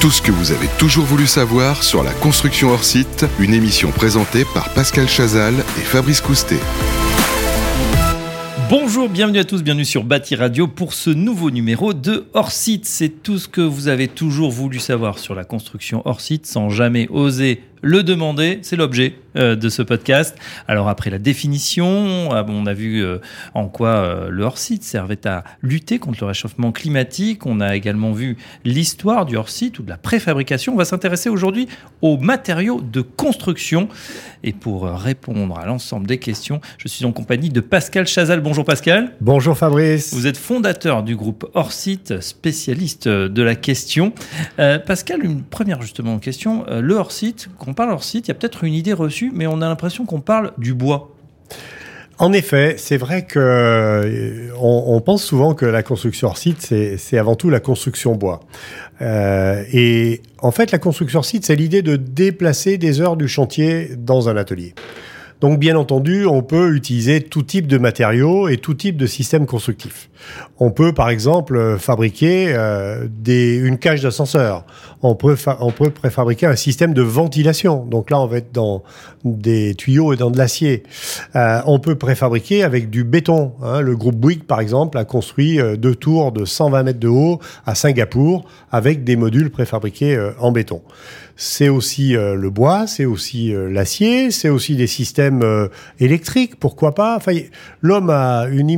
Tout ce que vous avez toujours voulu savoir sur la construction hors site, une émission présentée par Pascal Chazal et Fabrice Coustet. Bonjour, bienvenue à tous, bienvenue sur Bâti Radio pour ce nouveau numéro de Hors Site. C'est tout ce que vous avez toujours voulu savoir sur la construction hors site sans jamais oser le demander, c'est l'objet euh, de ce podcast. Alors après la définition, ah on a vu euh, en quoi euh, le hors-site servait à lutter contre le réchauffement climatique. On a également vu l'histoire du hors-site ou de la préfabrication. On va s'intéresser aujourd'hui aux matériaux de construction. Et pour répondre à l'ensemble des questions, je suis en compagnie de Pascal Chazal. Bonjour Pascal. Bonjour Fabrice. Vous êtes fondateur du groupe hors-site, spécialiste de la question. Pascal, une première justement question. le hors-site, on parle leur site, il y a peut-être une idée reçue, mais on a l'impression qu'on parle du bois. En effet, c'est vrai que euh, on, pense souvent que la construction hors site, c'est avant tout la construction bois. Euh, et en fait, la construction hors site, c'est l'idée de déplacer des heures du chantier dans un atelier. Donc bien entendu, on peut utiliser tout type de matériaux et tout type de système constructif. On peut par exemple fabriquer euh, une cage d'ascenseur. On peut, préfabriquer un système de ventilation. Donc là, on va être dans des tuyaux et dans de l'acier. Euh, on peut préfabriquer avec du béton. Hein. Le groupe Bouygues, par exemple, a construit euh, deux tours de 120 mètres de haut à Singapour avec des modules préfabriqués euh, en béton c'est aussi euh, le bois, c'est aussi euh, l'acier, c'est aussi des systèmes euh, électriques, pourquoi pas? Enfin, l'homme a une,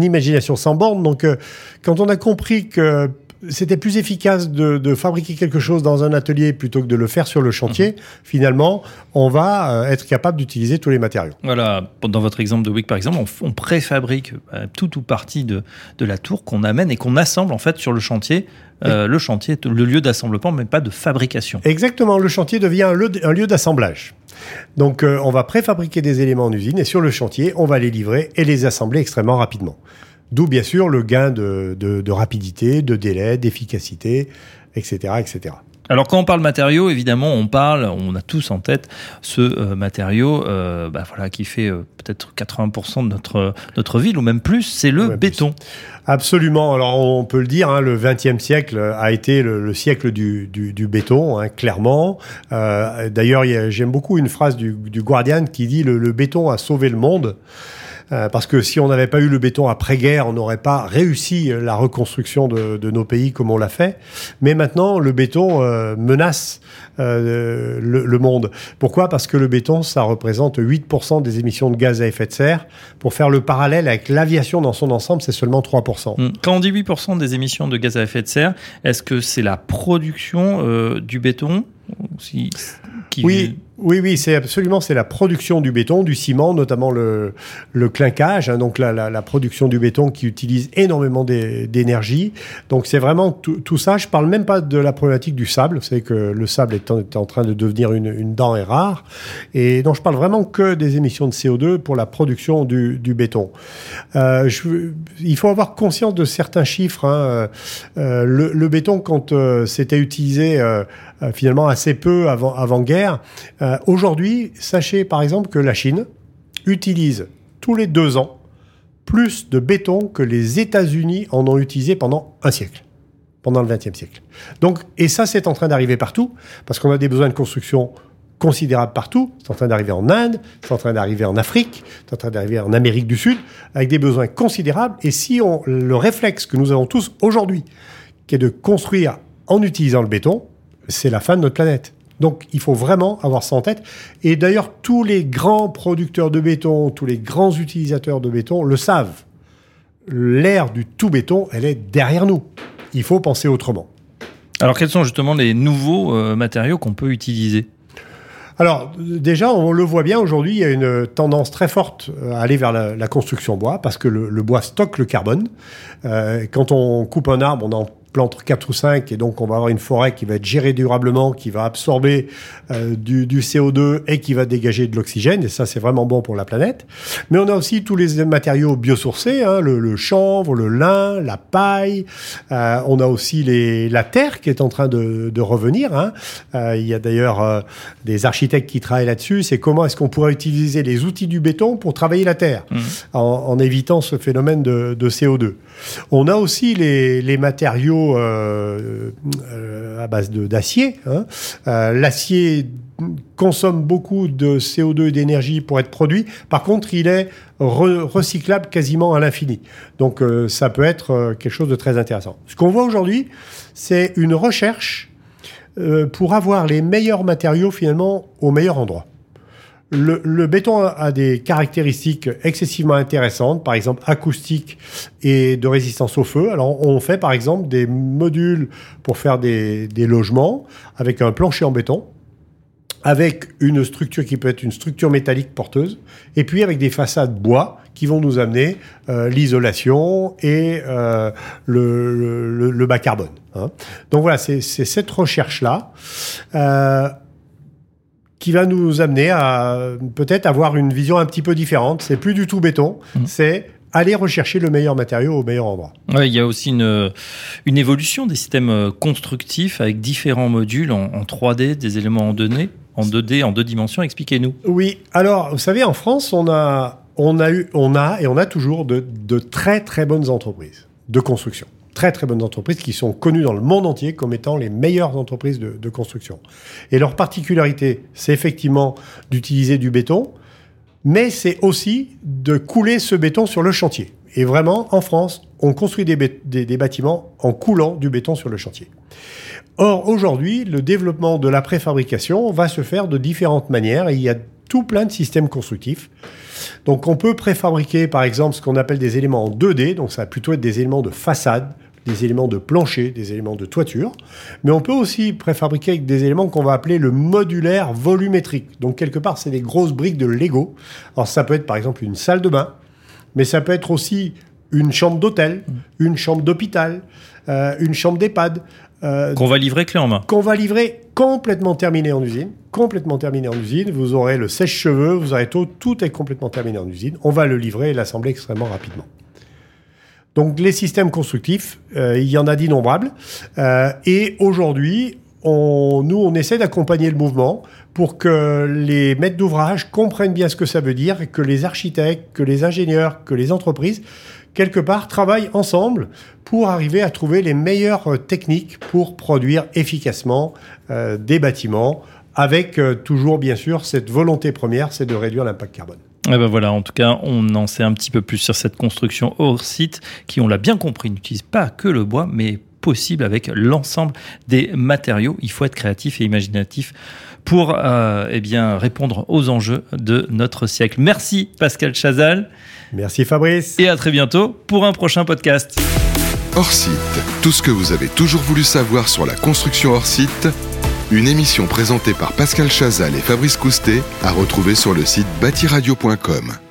imagination sans borne, donc quand on a compris que c'était plus efficace de, fabriquer quelque chose dans un atelier plutôt que de le faire sur le chantier. Mhm. Finalement, on va être capable d'utiliser tous les matériaux. Voilà, dans votre exemple de Wick par exemple, on, préfabrique tout ou partie de, de la tour qu'on amène et qu'on assemble en fait sur le chantier euh, le chantier est le lieu d'assemblement, mais pas de fabrication. Exactement, le chantier devient un lieu, d'assemblage. Donc euh, on va préfabriquer des éléments en usine et sur le chantier, on va les livrer et les assembler extrêmement rapidement. D'où bien sûr le gain de, de rapidité, de délai, d'efficacité, etc., etc. Alors quand on parle matériaux, évidemment, on parle, on a tous en tête ce euh, matériau, euh, bah, voilà, qui fait euh, peut-être 80% de notre notre ville ou même plus, c'est le béton. Absolument. Alors on peut le dire, hein, le XXe siècle a été le, siècle du, du, béton, hein, clairement. D'ailleurs, j'aime beaucoup une phrase du, du Guardian qui dit le, le béton a sauvé le monde. Euh, parce que si on n'avait pas eu le béton après-guerre, on n'aurait pas réussi la reconstruction de, de, nos pays comme on l'a fait. Mais maintenant, le béton euh, menace euh, le, le, monde. Pourquoi? Parce que le béton, ça représente 8% des émissions de gaz à effet de serre. Pour faire le parallèle avec l'aviation dans son ensemble, c'est seulement 3%. Hum. Quand on dit 8% des émissions de gaz à effet de serre, est-ce que c'est la production euh, du béton? Si, qui... Oui, oui, oui, c'est absolument c'est la production du béton, du ciment, notamment le, le clinquage, hein, donc la, la, la, production du béton qui utilise énormément d'énergie. Donc c'est vraiment tout, ça. Je parle même pas de la problématique du sable. Vous savez que le sable est en, train de devenir une, une denrée rare. Et donc je parle vraiment que des émissions de CO2 pour la production du, du béton. Euh, je, il faut avoir conscience de certains chiffres. Hein. Euh, le, le, béton, quand euh, c'était utilisé euh, euh, finalement assez peu avant, avant guerre, euh, aujourd'hui, sachez par exemple que la Chine utilise tous les deux ans plus de béton que les États-Unis en ont utilisé pendant un siècle, pendant le XXe siècle. Donc, et ça, c'est en train d'arriver partout, parce qu'on a des besoins de construction considérables partout. C'est en train d'arriver en Inde, c'est en train d'arriver en Afrique, c'est en train d'arriver en Amérique du Sud, avec des besoins considérables. Et si on, le réflexe que nous avons tous aujourd'hui, qui est de construire en utilisant le béton, c'est la fin de notre planète. Donc il faut vraiment avoir ça en tête. Et d'ailleurs, tous les grands producteurs de béton, tous les grands utilisateurs de béton le savent. L'ère du tout béton, elle est derrière nous. Il faut penser autrement. Alors quels sont justement les nouveaux euh, matériaux qu'on peut utiliser? Alors déjà, on le voit bien aujourd'hui, il y a une tendance très forte à aller vers la, construction bois parce que le, bois stocke le carbone. Euh, quand on coupe un arbre, on en plante 4 ou 5 et donc on va avoir une forêt qui va être gérée durablement, qui va absorber euh, du, du, CO2 et qui va dégager de l'oxygène et ça c'est vraiment bon pour la planète. Mais on a aussi tous les matériaux biosourcés, hein, le, le, chanvre, le lin, la paille. Euh, on a aussi les, la terre qui est en train de, de revenir. Hein. Euh, il y a d'ailleurs des architectes qui travaillent là-dessus. C'est comment est-ce qu'on pourrait utiliser les outils du béton pour travailler la terre mmh. en, en, évitant ce phénomène de, de CO2. On a aussi les, les matériaux matériaux euh, à base d'acier. Hein. L'acier consomme beaucoup de CO2 et d'énergie pour être produit. Par contre, il est recyclable quasiment à l'infini. Donc ça peut être quelque chose de très intéressant. Ce qu'on voit aujourd'hui, c'est une recherche pour avoir les meilleurs matériaux finalement au meilleur endroit. Le, béton a des caractéristiques excessivement intéressantes, par exemple acoustiques et de résistance au feu. Alors on fait par exemple des modules pour faire des, logements avec un plancher en béton, avec une structure qui peut être une structure métallique porteuse, et puis avec des façades bois qui vont nous amener euh, l'isolation et euh, le, bas carbone. Hein. Donc voilà, c'est cette recherche-là. Euh, qui va nous amener à peut-être avoir une vision un petit peu différente. C'est plus du tout béton, mmh. c'est aller rechercher le meilleur matériau au meilleur endroit. il y a aussi une, une évolution des systèmes euh, constructifs avec différents modules en, 3D, des éléments en 2D, en 2D, en deux dimensions. Expliquez-nous. Oui, alors vous savez, en France, on a, on a, eu, on a et on a toujours de, de très très bonnes entreprises de construction très très bonnes entreprises qui sont connues dans le monde entier comme étant les meilleures entreprises de, construction. Et leur particularité, c'est effectivement d'utiliser du béton, mais c'est aussi de couler ce béton sur le chantier. Et vraiment, en France, on construit des, des, bâtiments en coulant du béton sur le chantier. Or, aujourd'hui, le développement de la préfabrication va se faire de différentes manières il y a tout plein de systèmes constructifs. Donc on peut préfabriquer par exemple ce qu'on appelle des éléments en 2D, donc ça va plutôt être des éléments de façade, des éléments de plancher, des éléments de toiture, mais on peut aussi préfabriquer avec des éléments qu'on va appeler le modulaire volumétrique. Donc quelque part, c'est des grosses briques de Lego. Alors ça peut être par exemple une salle de bain, mais ça peut être aussi une chambre d'hôtel, une chambre d'hôpital, euh, une chambre d'EHPAD. Euh, qu'on va livrer clé en main. Qu'on va livrer complètement terminé en usine. Complètement terminé en usine. Vous aurez le sèche-cheveux, vous aurez tout. Tout est complètement terminé en usine. On va le livrer et l'assembler extrêmement rapidement. Donc les systèmes constructifs, euh, il y en a d'innombrables. Euh, et aujourd'hui, on, nous, on essaie d'accompagner le mouvement pour que les maîtres d'ouvrage comprennent bien ce que ça veut dire, que les architectes, que les ingénieurs, que les entreprises, quelque part, travaillent ensemble pour arriver à trouver les meilleures techniques pour produire efficacement euh, des bâtiments, avec toujours, bien sûr, cette volonté première, c'est de réduire l'impact carbone. Et ben voilà, en tout cas, on en sait un petit peu plus sur cette construction hors site qui, on l'a bien compris, n'utilise pas que le bois, mais possible avec l'ensemble des matériaux. Il faut être créatif et imaginatif pour euh, eh bien, répondre aux enjeux de notre siècle. Merci Pascal Chazal. Merci Fabrice. Et à très bientôt pour un prochain podcast. Hors site, tout ce que vous avez toujours voulu savoir sur la construction hors site une émission présentée par Pascal Chazal et Fabrice Coustet à retrouver sur le site bâtiradio.com.